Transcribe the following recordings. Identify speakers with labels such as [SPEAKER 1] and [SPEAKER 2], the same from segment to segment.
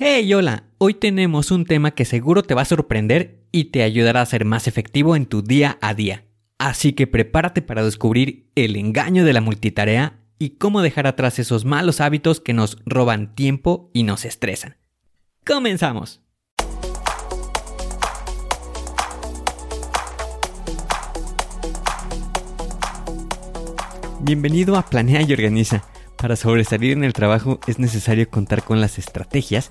[SPEAKER 1] Hey, hola, hoy tenemos un tema que seguro te va a sorprender y te ayudará a ser más efectivo en tu día a día. Así que prepárate para descubrir el engaño de la multitarea y cómo dejar atrás esos malos hábitos que nos roban tiempo y nos estresan. ¡Comenzamos! Bienvenido a Planea y Organiza. Para sobresalir en el trabajo es necesario contar con las estrategias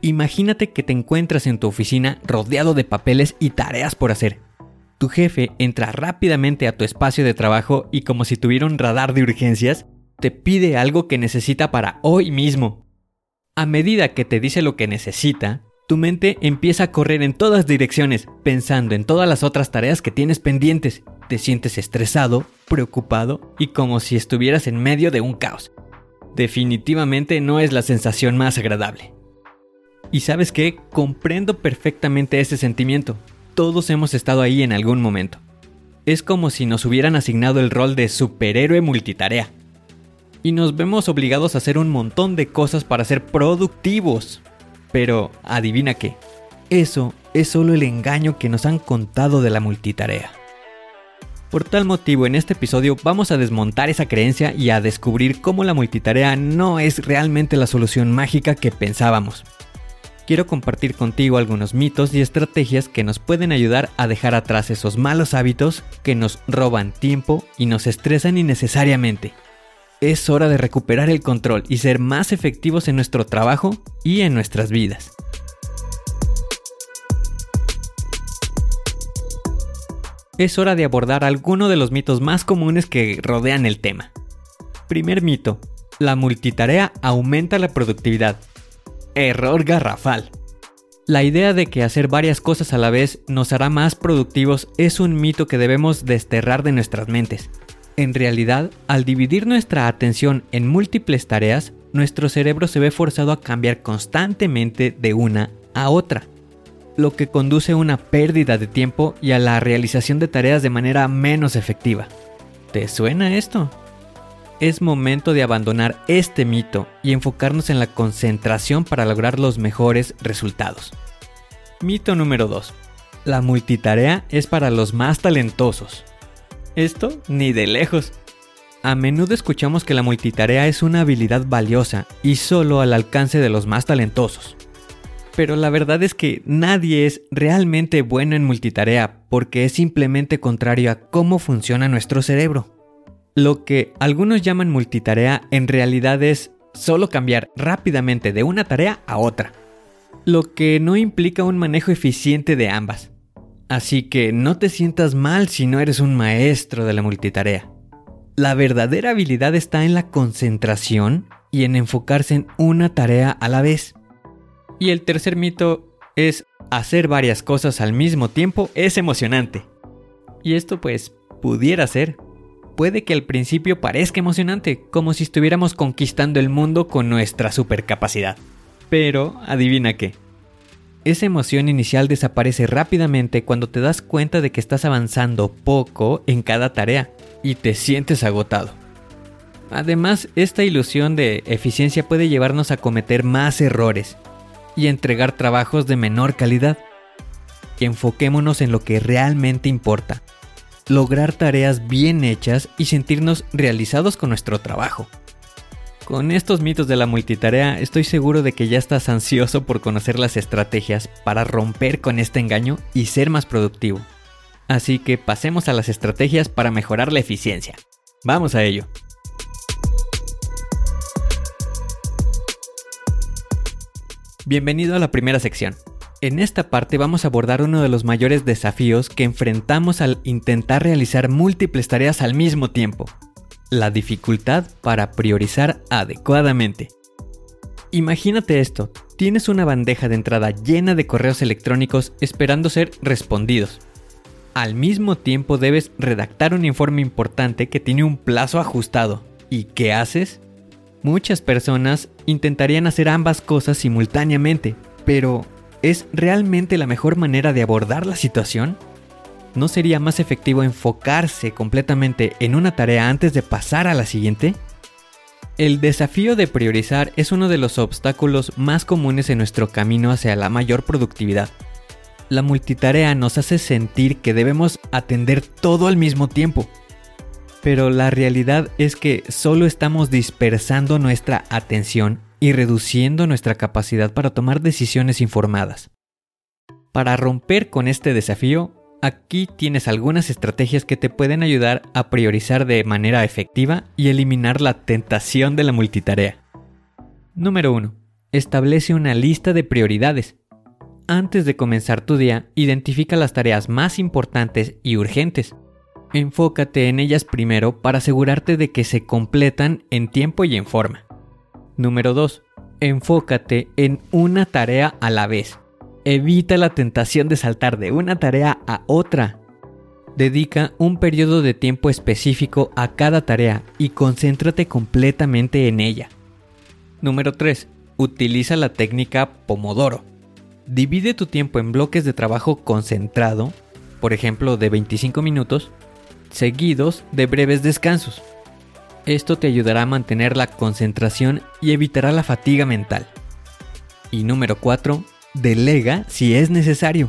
[SPEAKER 1] Imagínate que te encuentras en tu oficina rodeado de papeles y tareas por hacer. Tu jefe entra rápidamente a tu espacio de trabajo y como si tuviera un radar de urgencias, te pide algo que necesita para hoy mismo. A medida que te dice lo que necesita, tu mente empieza a correr en todas direcciones, pensando en todas las otras tareas que tienes pendientes. Te sientes estresado, preocupado y como si estuvieras en medio de un caos. Definitivamente no es la sensación más agradable. Y sabes qué, comprendo perfectamente ese sentimiento. Todos hemos estado ahí en algún momento. Es como si nos hubieran asignado el rol de superhéroe multitarea. Y nos vemos obligados a hacer un montón de cosas para ser productivos. Pero, adivina qué, eso es solo el engaño que nos han contado de la multitarea. Por tal motivo, en este episodio vamos a desmontar esa creencia y a descubrir cómo la multitarea no es realmente la solución mágica que pensábamos quiero compartir contigo algunos mitos y estrategias que nos pueden ayudar a dejar atrás esos malos hábitos que nos roban tiempo y nos estresan innecesariamente. Es hora de recuperar el control y ser más efectivos en nuestro trabajo y en nuestras vidas. Es hora de abordar alguno de los mitos más comunes que rodean el tema. Primer mito. La multitarea aumenta la productividad. Error garrafal. La idea de que hacer varias cosas a la vez nos hará más productivos es un mito que debemos desterrar de nuestras mentes. En realidad, al dividir nuestra atención en múltiples tareas, nuestro cerebro se ve forzado a cambiar constantemente de una a otra, lo que conduce a una pérdida de tiempo y a la realización de tareas de manera menos efectiva. ¿Te suena esto? Es momento de abandonar este mito y enfocarnos en la concentración para lograr los mejores resultados. Mito número 2. La multitarea es para los más talentosos. Esto ni de lejos. A menudo escuchamos que la multitarea es una habilidad valiosa y solo al alcance de los más talentosos. Pero la verdad es que nadie es realmente bueno en multitarea porque es simplemente contrario a cómo funciona nuestro cerebro. Lo que algunos llaman multitarea en realidad es solo cambiar rápidamente de una tarea a otra, lo que no implica un manejo eficiente de ambas. Así que no te sientas mal si no eres un maestro de la multitarea. La verdadera habilidad está en la concentración y en enfocarse en una tarea a la vez. Y el tercer mito es hacer varias cosas al mismo tiempo es emocionante. Y esto pues pudiera ser, puede que al principio parezca emocionante, como si estuviéramos conquistando el mundo con nuestra supercapacidad. Pero, adivina qué. Esa emoción inicial desaparece rápidamente cuando te das cuenta de que estás avanzando poco en cada tarea y te sientes agotado. Además, esta ilusión de eficiencia puede llevarnos a cometer más errores y entregar trabajos de menor calidad. Enfoquémonos en lo que realmente importa lograr tareas bien hechas y sentirnos realizados con nuestro trabajo. Con estos mitos de la multitarea estoy seguro de que ya estás ansioso por conocer las estrategias para romper con este engaño y ser más productivo. Así que pasemos a las estrategias para mejorar la eficiencia. Vamos a ello. Bienvenido a la primera sección. En esta parte vamos a abordar uno de los mayores desafíos que enfrentamos al intentar realizar múltiples tareas al mismo tiempo, la dificultad para priorizar adecuadamente. Imagínate esto, tienes una bandeja de entrada llena de correos electrónicos esperando ser respondidos. Al mismo tiempo debes redactar un informe importante que tiene un plazo ajustado. ¿Y qué haces? Muchas personas intentarían hacer ambas cosas simultáneamente, pero ¿es realmente la mejor manera de abordar la situación? ¿No sería más efectivo enfocarse completamente en una tarea antes de pasar a la siguiente? El desafío de priorizar es uno de los obstáculos más comunes en nuestro camino hacia la mayor productividad. La multitarea nos hace sentir que debemos atender todo al mismo tiempo. Pero la realidad es que solo estamos dispersando nuestra atención y reduciendo nuestra capacidad para tomar decisiones informadas. Para romper con este desafío, Aquí tienes algunas estrategias que te pueden ayudar a priorizar de manera efectiva y eliminar la tentación de la multitarea. Número 1. Establece una lista de prioridades. Antes de comenzar tu día, identifica las tareas más importantes y urgentes. Enfócate en ellas primero para asegurarte de que se completan en tiempo y en forma. Número 2. Enfócate en una tarea a la vez. Evita la tentación de saltar de una tarea a otra. Dedica un periodo de tiempo específico a cada tarea y concéntrate completamente en ella. Número 3. Utiliza la técnica Pomodoro. Divide tu tiempo en bloques de trabajo concentrado, por ejemplo de 25 minutos, seguidos de breves descansos. Esto te ayudará a mantener la concentración y evitará la fatiga mental. Y número 4 delega si es necesario.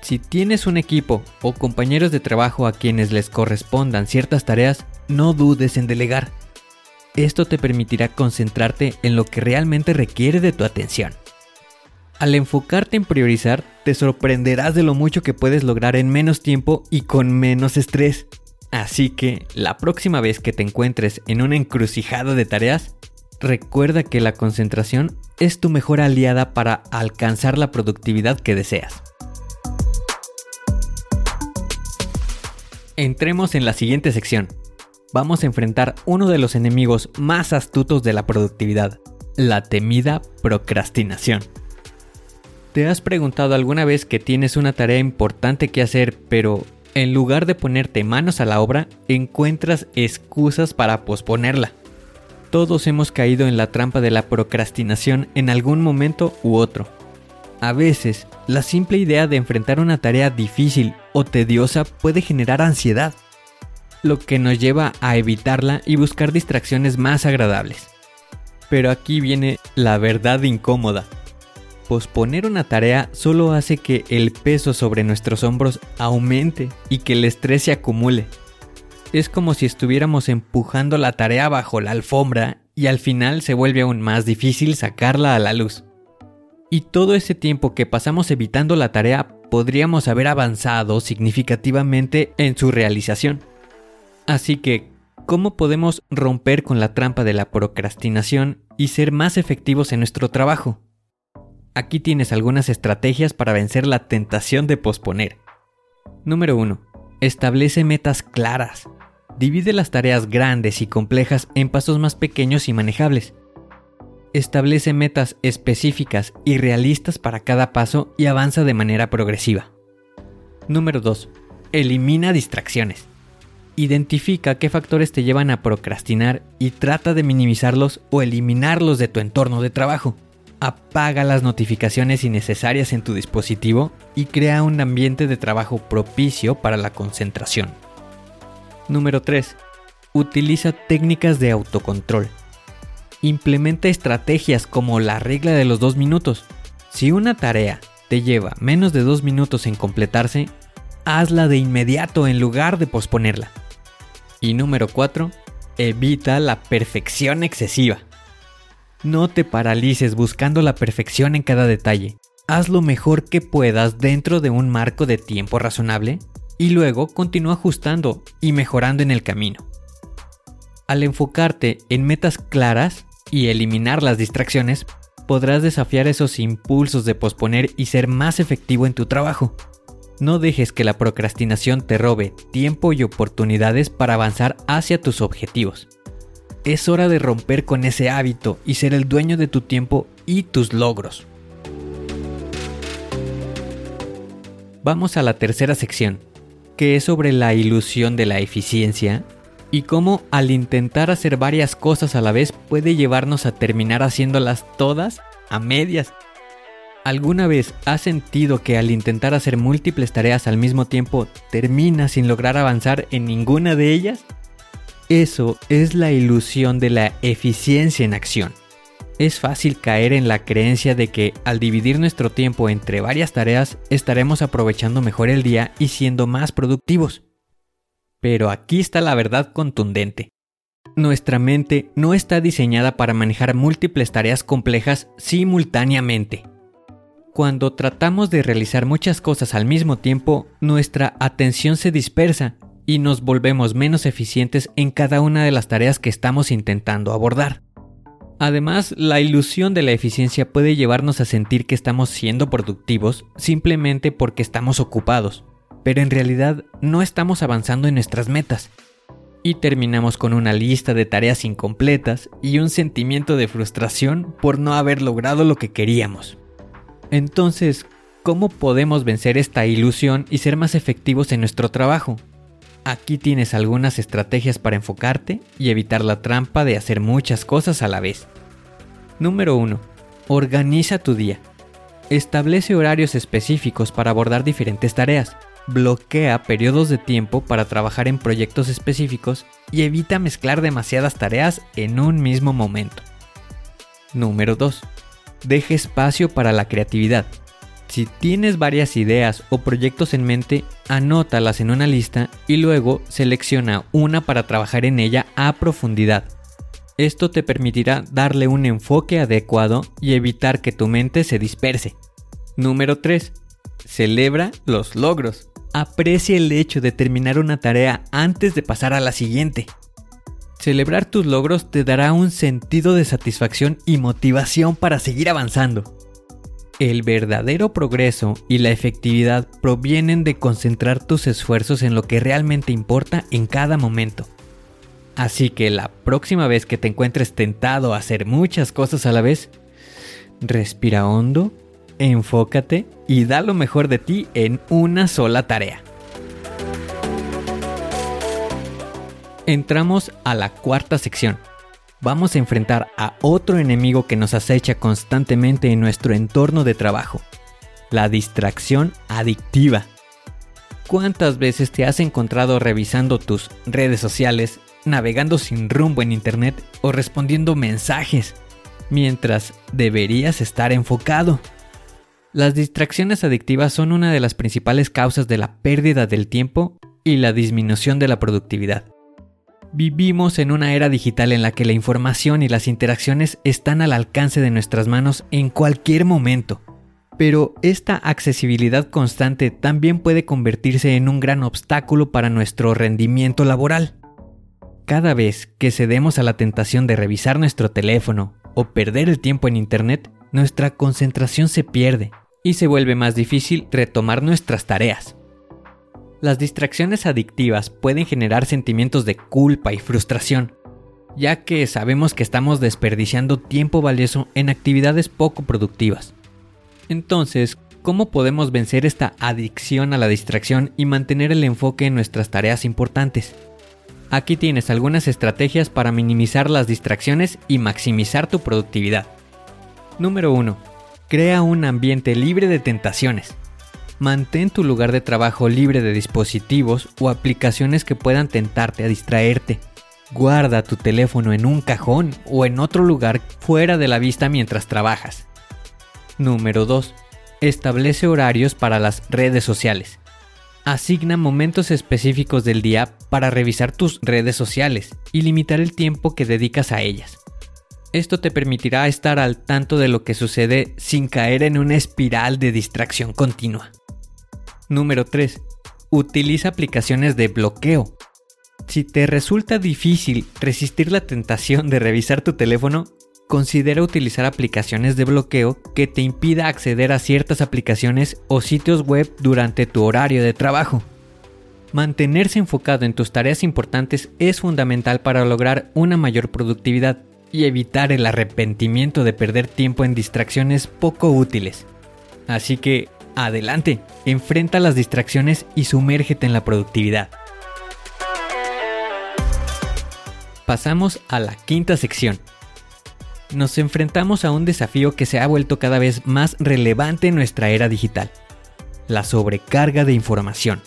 [SPEAKER 1] Si tienes un equipo o compañeros de trabajo a quienes les correspondan ciertas tareas, no dudes en delegar. Esto te permitirá concentrarte en lo que realmente requiere de tu atención. Al enfocarte en priorizar, te sorprenderás de lo mucho que puedes lograr en menos tiempo y con menos estrés. Así que, la próxima vez que te encuentres en una encrucijada de tareas, recuerda que la concentración es tu mejor aliada para alcanzar la productividad que deseas. Entremos en la siguiente sección. Vamos a enfrentar uno de los enemigos más astutos de la productividad, la temida procrastinación. ¿Te has preguntado alguna vez que tienes una tarea importante que hacer, pero en lugar de ponerte manos a la obra, encuentras excusas para posponerla? Todos hemos caído en la trampa de la procrastinación en algún momento u otro. A veces, la simple idea de enfrentar una tarea difícil o tediosa puede generar ansiedad, lo que nos lleva a evitarla y buscar distracciones más agradables. Pero aquí viene la verdad incómoda. Posponer una tarea solo hace que el peso sobre nuestros hombros aumente y que el estrés se acumule es como si estuviéramos empujando la tarea bajo la alfombra y al final se vuelve aún más difícil sacarla a la luz. Y todo ese tiempo que pasamos evitando la tarea podríamos haber avanzado significativamente en su realización. Así que, ¿cómo podemos romper con la trampa de la procrastinación y ser más efectivos en nuestro trabajo? Aquí tienes algunas estrategias para vencer la tentación de posponer. Número 1. Establece metas claras. Divide las tareas grandes y complejas en pasos más pequeños y manejables. Establece metas específicas y realistas para cada paso y avanza de manera progresiva. Número 2. Elimina distracciones. Identifica qué factores te llevan a procrastinar y trata de minimizarlos o eliminarlos de tu entorno de trabajo. Apaga las notificaciones innecesarias en tu dispositivo y crea un ambiente de trabajo propicio para la concentración. Número 3. Utiliza técnicas de autocontrol. Implementa estrategias como la regla de los dos minutos. Si una tarea te lleva menos de dos minutos en completarse, hazla de inmediato en lugar de posponerla. Y número 4. Evita la perfección excesiva. No te paralices buscando la perfección en cada detalle. Haz lo mejor que puedas dentro de un marco de tiempo razonable y luego continúa ajustando y mejorando en el camino. Al enfocarte en metas claras y eliminar las distracciones, podrás desafiar esos impulsos de posponer y ser más efectivo en tu trabajo. No dejes que la procrastinación te robe tiempo y oportunidades para avanzar hacia tus objetivos. Es hora de romper con ese hábito y ser el dueño de tu tiempo y tus logros. Vamos a la tercera sección, que es sobre la ilusión de la eficiencia y cómo al intentar hacer varias cosas a la vez puede llevarnos a terminar haciéndolas todas a medias ¿Alguna vez has sentido que al intentar hacer múltiples tareas al mismo tiempo terminas sin lograr avanzar en ninguna de ellas? Eso es la ilusión de la eficiencia en acción. Es fácil caer en la creencia de que al dividir nuestro tiempo entre varias tareas estaremos aprovechando mejor el día y siendo más productivos. Pero aquí está la verdad contundente. Nuestra mente no está diseñada para manejar múltiples tareas complejas simultáneamente. Cuando tratamos de realizar muchas cosas al mismo tiempo, nuestra atención se dispersa y nos volvemos menos eficientes en cada una de las tareas que estamos intentando abordar. Además, la ilusión de la eficiencia puede llevarnos a sentir que estamos siendo productivos simplemente porque estamos ocupados, pero en realidad no estamos avanzando en nuestras metas. Y terminamos con una lista de tareas incompletas y un sentimiento de frustración por no haber logrado lo que queríamos. Entonces, ¿cómo podemos vencer esta ilusión y ser más efectivos en nuestro trabajo? Aquí tienes algunas estrategias para enfocarte y evitar la trampa de hacer muchas cosas a la vez. Número 1. Organiza tu día. Establece horarios específicos para abordar diferentes tareas. Bloquea periodos de tiempo para trabajar en proyectos específicos y evita mezclar demasiadas tareas en un mismo momento. Número 2 deje espacio para la creatividad. Si tienes varias ideas o proyectos en mente, anótalas en una lista y luego selecciona una para trabajar en ella a profundidad. Esto te permitirá darle un enfoque adecuado y evitar que tu mente se disperse. Número 3. Celebra los logros. Aprecia el hecho de terminar una tarea antes de pasar a la siguiente. Celebrar tus logros te dará un sentido de satisfacción y motivación para seguir avanzando. El verdadero progreso y la efectividad provienen de concentrar tus esfuerzos en lo que realmente importa en cada momento. Así que la próxima vez que te encuentres tentado a hacer muchas cosas a la vez, respira hondo, enfócate y da lo mejor de ti en una sola tarea. Entramos a la cuarta sección. Vamos a enfrentar a otro enemigo que nos acecha constantemente en nuestro entorno de trabajo, la distracción adictiva. ¿Cuántas veces te has encontrado revisando tus redes sociales, navegando sin rumbo en Internet o respondiendo mensajes, mientras deberías estar enfocado? Las distracciones adictivas son una de las principales causas de la pérdida del tiempo y la disminución de la productividad. Vivimos en una era digital en la que la información y las interacciones están al alcance de nuestras manos en cualquier momento. Pero esta accesibilidad constante también puede convertirse en un gran obstáculo para nuestro rendimiento laboral. Cada vez que cedemos a la tentación de revisar nuestro teléfono o perder el tiempo en Internet, nuestra concentración se pierde y se vuelve más difícil retomar nuestras tareas. Las distracciones adictivas pueden generar sentimientos de culpa y frustración, ya que sabemos que estamos desperdiciando tiempo valioso en actividades poco productivas. Entonces, ¿cómo podemos vencer esta adicción a la distracción y mantener el enfoque en nuestras tareas importantes? Aquí tienes algunas estrategias para minimizar las distracciones y maximizar tu productividad. Número 1. Crea un ambiente libre de tentaciones. Mantén tu lugar de trabajo libre de dispositivos o aplicaciones que puedan tentarte a distraerte. Guarda tu teléfono en un cajón o en otro lugar fuera de la vista mientras trabajas. Número 2. Establece horarios para las redes sociales. Asigna momentos específicos del día para revisar tus redes sociales y limitar el tiempo que dedicas a ellas. Esto te permitirá estar al tanto de lo que sucede sin caer en una espiral de distracción continua. Número 3. Utiliza aplicaciones de bloqueo. Si te resulta difícil resistir la tentación de revisar tu teléfono, considera utilizar aplicaciones de bloqueo que te impida acceder a ciertas aplicaciones o sitios web durante tu horario de trabajo. Mantenerse enfocado en tus tareas importantes es fundamental para lograr una mayor productividad y evitar el arrepentimiento de perder tiempo en distracciones poco útiles. Así que, adelante, enfrenta las distracciones y sumérgete en la productividad. Pasamos a la quinta sección. Nos enfrentamos a un desafío que se ha vuelto cada vez más relevante en nuestra era digital, la sobrecarga de información.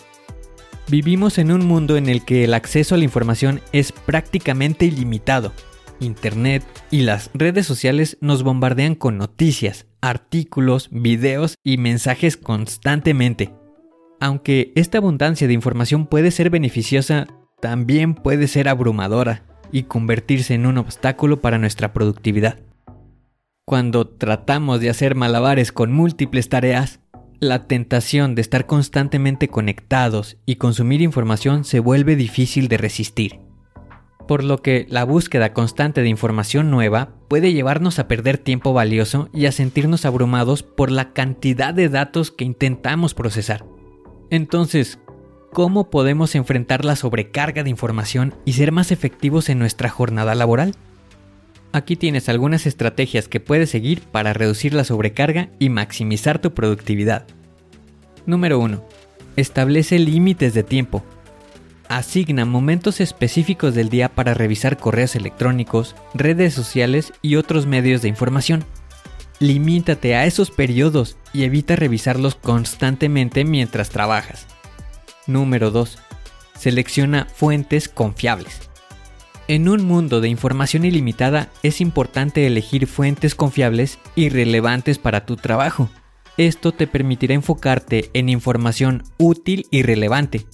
[SPEAKER 1] Vivimos en un mundo en el que el acceso a la información es prácticamente ilimitado Internet y las redes sociales nos bombardean con noticias, artículos, videos y mensajes constantemente. Aunque esta abundancia de información puede ser beneficiosa, también puede ser abrumadora y convertirse en un obstáculo para nuestra productividad. Cuando tratamos de hacer malabares con múltiples tareas, la tentación de estar constantemente conectados y consumir información se vuelve difícil de resistir por lo que la búsqueda constante de información nueva puede llevarnos a perder tiempo valioso y a sentirnos abrumados por la cantidad de datos que intentamos procesar. Entonces, ¿cómo podemos enfrentar la sobrecarga de información y ser más efectivos en nuestra jornada laboral? Aquí tienes algunas estrategias que puedes seguir para reducir la sobrecarga y maximizar tu productividad. Número 1. Establece límites de tiempo. Asigna momentos específicos del día para revisar correos electrónicos, redes sociales y otros medios de información. Limítate a esos periodos y evita revisarlos constantemente mientras trabajas. Número 2. Selecciona fuentes confiables. En un mundo de información ilimitada es importante elegir fuentes confiables y relevantes para tu trabajo. Esto te permitirá enfocarte en información útil y relevante,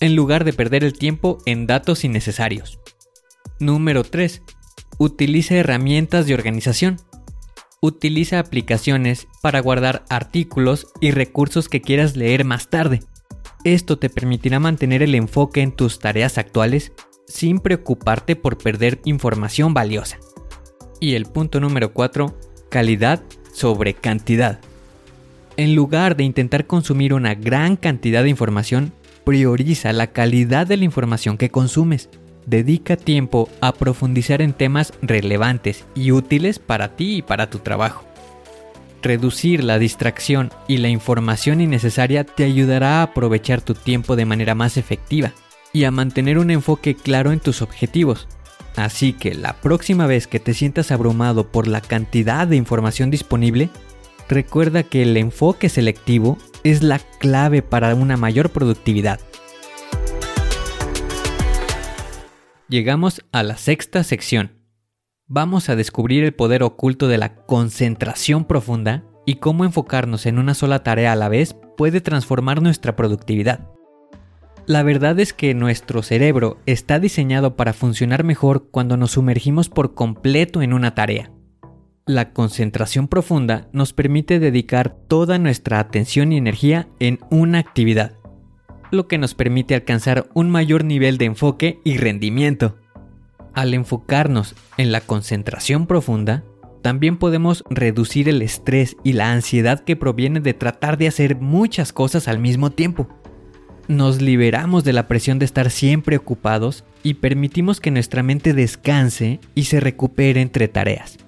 [SPEAKER 1] en lugar de perder el tiempo en datos innecesarios. Número 3. Utiliza herramientas de organización. Utiliza aplicaciones para guardar artículos y recursos que quieras leer más tarde. Esto te permitirá mantener el enfoque en tus tareas actuales sin preocuparte por perder información valiosa. Y el punto número 4. Calidad sobre cantidad. En lugar de intentar consumir una gran cantidad de información, prioriza la calidad de la información que consumes. Dedica tiempo a profundizar en temas relevantes y útiles para ti y para tu trabajo. Reducir la distracción y la información innecesaria te ayudará a aprovechar tu tiempo de manera más efectiva y a mantener un enfoque claro en tus objetivos. Así que la próxima vez que te sientas abrumado por la cantidad de información disponible, recuerda que el enfoque selectivo es la clave para una mayor productividad. Llegamos a la sexta sección. Vamos a descubrir el poder oculto de la concentración profunda y cómo enfocarnos en una sola tarea a la vez puede transformar nuestra productividad. La verdad es que nuestro cerebro está diseñado para funcionar mejor cuando nos sumergimos por completo en una tarea. La concentración profunda nos permite dedicar toda nuestra atención y energía en una actividad, lo que nos permite alcanzar un mayor nivel de enfoque y rendimiento. Al enfocarnos en la concentración profunda, también podemos reducir el estrés y la ansiedad que proviene de tratar de hacer muchas cosas al mismo tiempo. Nos liberamos de la presión de estar siempre ocupados y permitimos que nuestra mente descanse y se recupere entre tareas.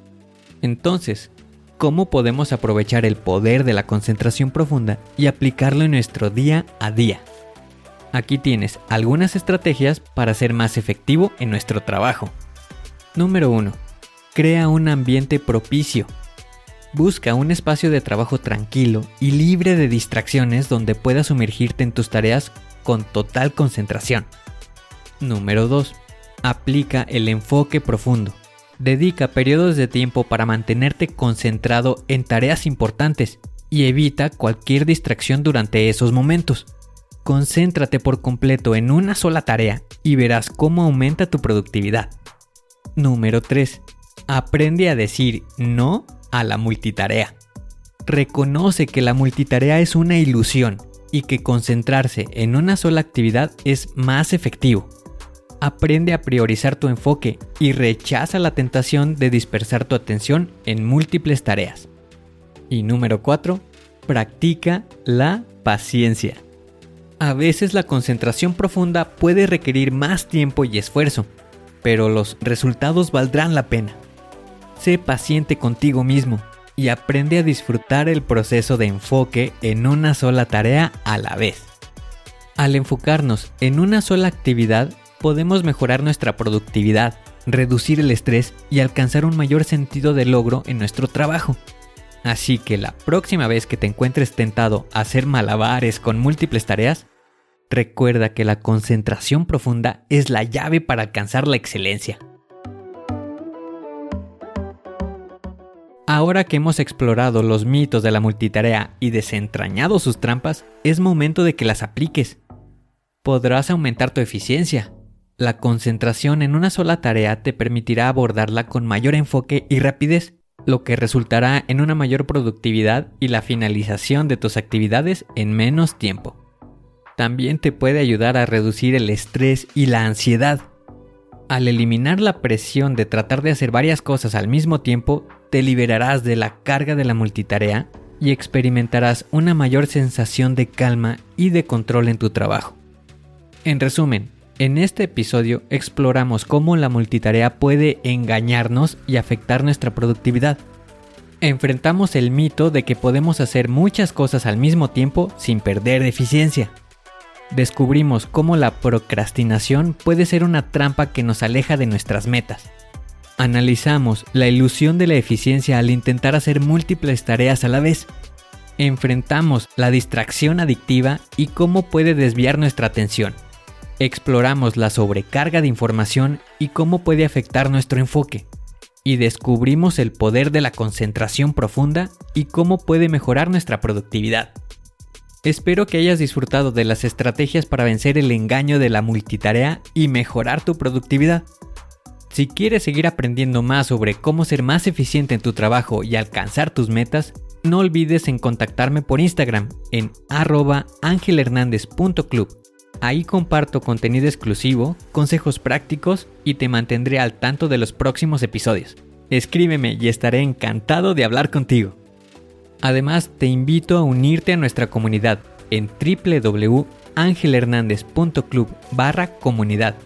[SPEAKER 1] Entonces, ¿cómo podemos aprovechar el poder de la concentración profunda y aplicarlo en nuestro día a día? Aquí tienes algunas estrategias para ser más efectivo en nuestro trabajo. Número 1. Crea un ambiente propicio. Busca un espacio de trabajo tranquilo y libre de distracciones donde puedas sumergirte en tus tareas con total concentración. Número 2. Aplica el enfoque profundo. Dedica periodos de tiempo para mantenerte concentrado en tareas importantes y evita cualquier distracción durante esos momentos. Concéntrate por completo en una sola tarea y verás cómo aumenta tu productividad. Número 3. Aprende a decir no a la multitarea. Reconoce que la multitarea es una ilusión y que concentrarse en una sola actividad es más efectivo. Aprende a priorizar tu enfoque y rechaza la tentación de dispersar tu atención en múltiples tareas. Y número 4. Practica la paciencia. A veces la concentración profunda puede requerir más tiempo y esfuerzo, pero los resultados valdrán la pena. Sé paciente contigo mismo y aprende a disfrutar el proceso de enfoque en una sola tarea a la vez. Al enfocarnos en una sola actividad, podemos mejorar nuestra productividad, reducir el estrés y alcanzar un mayor sentido de logro en nuestro trabajo. Así que la próxima vez que te encuentres tentado a hacer malabares con múltiples tareas, recuerda que la concentración profunda es la llave para alcanzar la excelencia. Ahora que hemos explorado los mitos de la multitarea y desentrañado sus trampas, es momento de que las apliques. Podrás aumentar tu eficiencia. La concentración en una sola tarea te permitirá abordarla con mayor enfoque y rapidez, lo que resultará en una mayor productividad y la finalización de tus actividades en menos tiempo. También te puede ayudar a reducir el estrés y la ansiedad. Al eliminar la presión de tratar de hacer varias cosas al mismo tiempo, te liberarás de la carga de la multitarea y experimentarás una mayor sensación de calma y de control en tu trabajo. En resumen, en este episodio exploramos cómo la multitarea puede engañarnos y afectar nuestra productividad. Enfrentamos el mito de que podemos hacer muchas cosas al mismo tiempo sin perder eficiencia descubrimos cómo la procrastinación puede ser una trampa que nos aleja de nuestras metas. Analizamos la ilusión de la eficiencia al intentar hacer múltiples tareas a la vez. Enfrentamos la distracción adictiva y cómo puede desviar nuestra atención. Exploramos la sobrecarga de información y cómo puede afectar nuestro enfoque. Y descubrimos el poder de la concentración profunda y cómo puede mejorar nuestra productividad. Espero que hayas disfrutado de las estrategias para vencer el engaño de la multitarea y mejorar tu productividad. Si quieres seguir aprendiendo más sobre cómo ser más eficiente en tu trabajo y alcanzar tus metas, no olvides en contactarme por Instagram en arroba angelhernandez.club. Ahí comparto contenido exclusivo, consejos prácticos y te mantendré al tanto de los próximos episodios. Escríbeme y estaré encantado de hablar contigo. Además, te invito a unirte a nuestra comunidad en www.angelhernandez.club barra comunidad.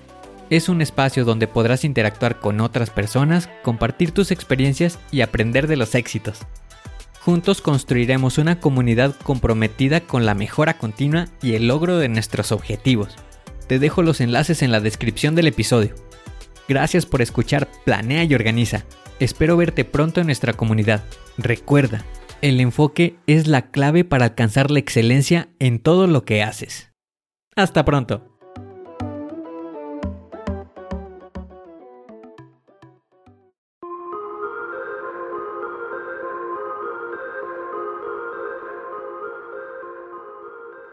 [SPEAKER 1] Es un espacio donde podrás interactuar con otras personas, compartir tus experiencias y aprender de los éxitos. Juntos construiremos una comunidad comprometida con la mejora continua y el logro de nuestros objetivos. Te dejo los enlaces en la descripción del episodio. Gracias por escuchar Planea y Organiza. Espero verte pronto en nuestra comunidad. Recuerda, el enfoque es la clave para alcanzar la excelencia en todo lo que haces. Hasta pronto.